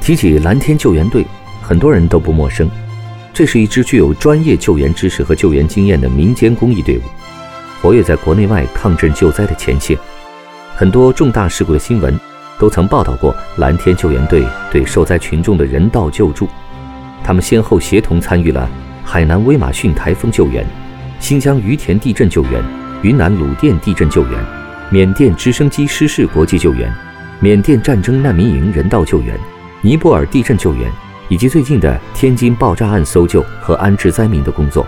提起蓝天救援队，很多人都不陌生。这是一支具有专业救援知识和救援经验的民间公益队伍，活跃在国内外抗震救灾的前线。很多重大事故的新闻都曾报道过蓝天救援队对受灾群众的人道救助。他们先后协同参与了海南威马逊台风救援、新疆于田地震救援、云南鲁甸地震救援、缅甸直升机失事国际救援、缅甸战争难民营人道救援、尼泊尔地震救援，以及最近的天津爆炸案搜救和安置灾民的工作。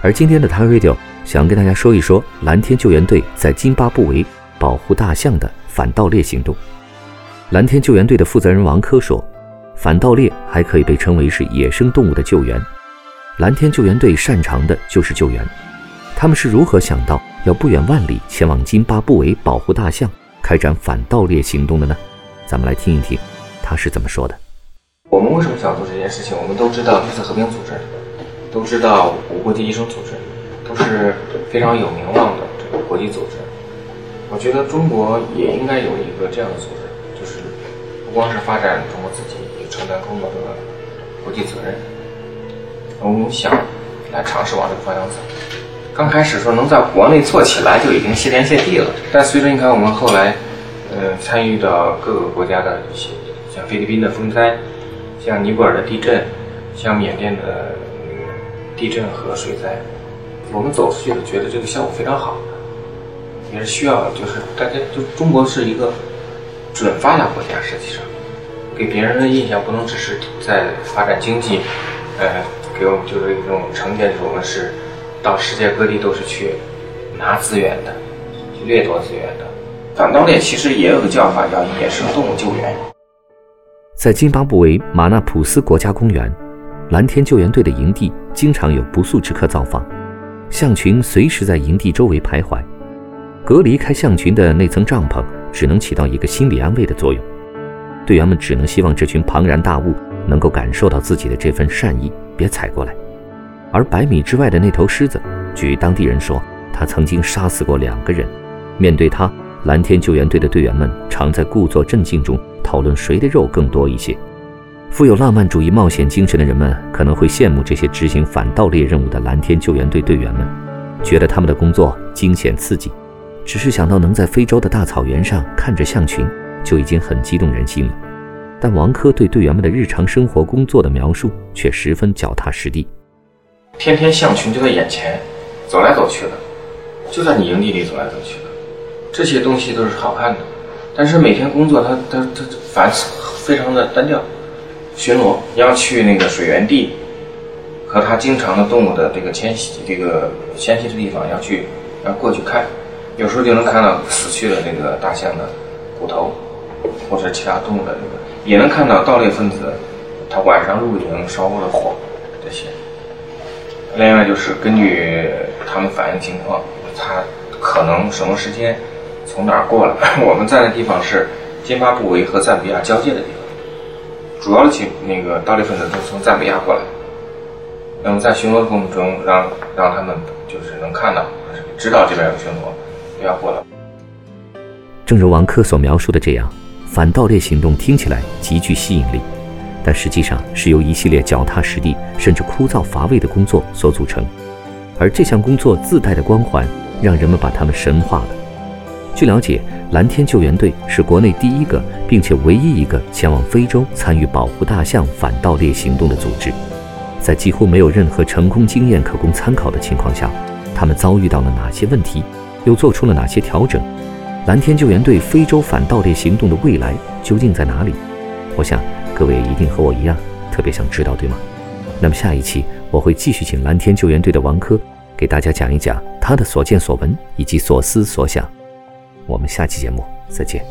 而今天的 t Radio 想跟大家说一说蓝天救援队在津巴布韦保护大象的反盗猎行动。蓝天救援队的负责人王科说。反盗猎还可以被称为是野生动物的救援，蓝天救援队擅长的就是救援。他们是如何想到要不远万里前往津巴布韦保护大象，开展反盗猎行动的呢？咱们来听一听他是怎么说的。我们为什么想做这件事情？我们都知道绿色和平组织，都知道无国际医生组织，都是非常有名望的这个国际组织。我觉得中国也应该有一个这样的组织，就是不光是发展中国自己。也承担更多的国际责任，我们想来尝试往这个方向走。刚开始说能在国内做起来就已经谢天谢地了，但随着你看我们后来，呃，参与到各个国家的一些，菲律宾的风灾，像尼泊尔的地震，像缅甸的地震和水灾，我们走出去觉得这个效果非常好，也是需要就是大家就中国是一个准发达国家，实际上。给别人的印象不能只是在发展经济，呃，给我们就是一种成见，就是我们是到世界各地都是去拿资源的，去掠夺资源的。反盗猎其实也有个叫法叫野生动物救援。在津巴布韦马纳普斯国家公园，蓝天救援队的营地经常有不速之客造访，象群随时在营地周围徘徊，隔离开象群的那层帐篷只能起到一个心理安慰的作用。队员们只能希望这群庞然大物能够感受到自己的这份善意，别踩过来。而百米之外的那头狮子，据当地人说，他曾经杀死过两个人。面对他，蓝天救援队的队员们常在故作镇静中讨论谁的肉更多一些。富有浪漫主义冒险精神的人们可能会羡慕这些执行反盗猎任务的蓝天救援队队员们，觉得他们的工作惊险刺激。只是想到能在非洲的大草原上看着象群。就已经很激动人心了，但王珂对队员们的日常生活工作的描述却十分脚踏实地。天天象群就在眼前，走来走去的，就在你营地里走来走去的，这些东西都是好看的。但是每天工作，他他他繁非常的单调。巡逻要去那个水源地，和他经常的动物的这个迁徙这个迁徙的地方要去要过去看，有时候就能看到死去的那个大象的骨头。或者其他动物的那个，也能看到盗猎分子，他晚上露营烧过的火，这些。另外就是根据他们反映情况，他可能什么时间从哪儿过来。我们在的地方是津巴布韦和赞比亚交界的地方，主要的情那个盗猎分子都从赞比亚过来。那么在巡逻的过程中，让让他们就是能看到，知道这边有巡逻，不要过来。正如王珂所描述的这样。反盗猎行动听起来极具吸引力，但实际上是由一系列脚踏实地甚至枯燥乏味的工作所组成，而这项工作自带的光环，让人们把他们神化了。据了解，蓝天救援队是国内第一个并且唯一一个前往非洲参与保护大象反盗猎行动的组织。在几乎没有任何成功经验可供参考的情况下，他们遭遇到了哪些问题，又做出了哪些调整？蓝天救援队非洲反盗猎行动的未来究竟在哪里？我想各位一定和我一样特别想知道，对吗？那么下一期我会继续请蓝天救援队的王珂给大家讲一讲他的所见所闻以及所思所想。我们下期节目再见。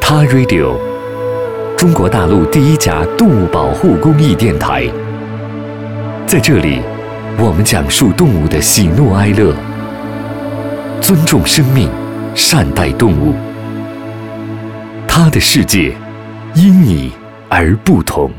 他 radio 中国大陆第一家动物保护公益电台。在这里，我们讲述动物的喜怒哀乐。尊重生命，善待动物。他的世界因你而不同。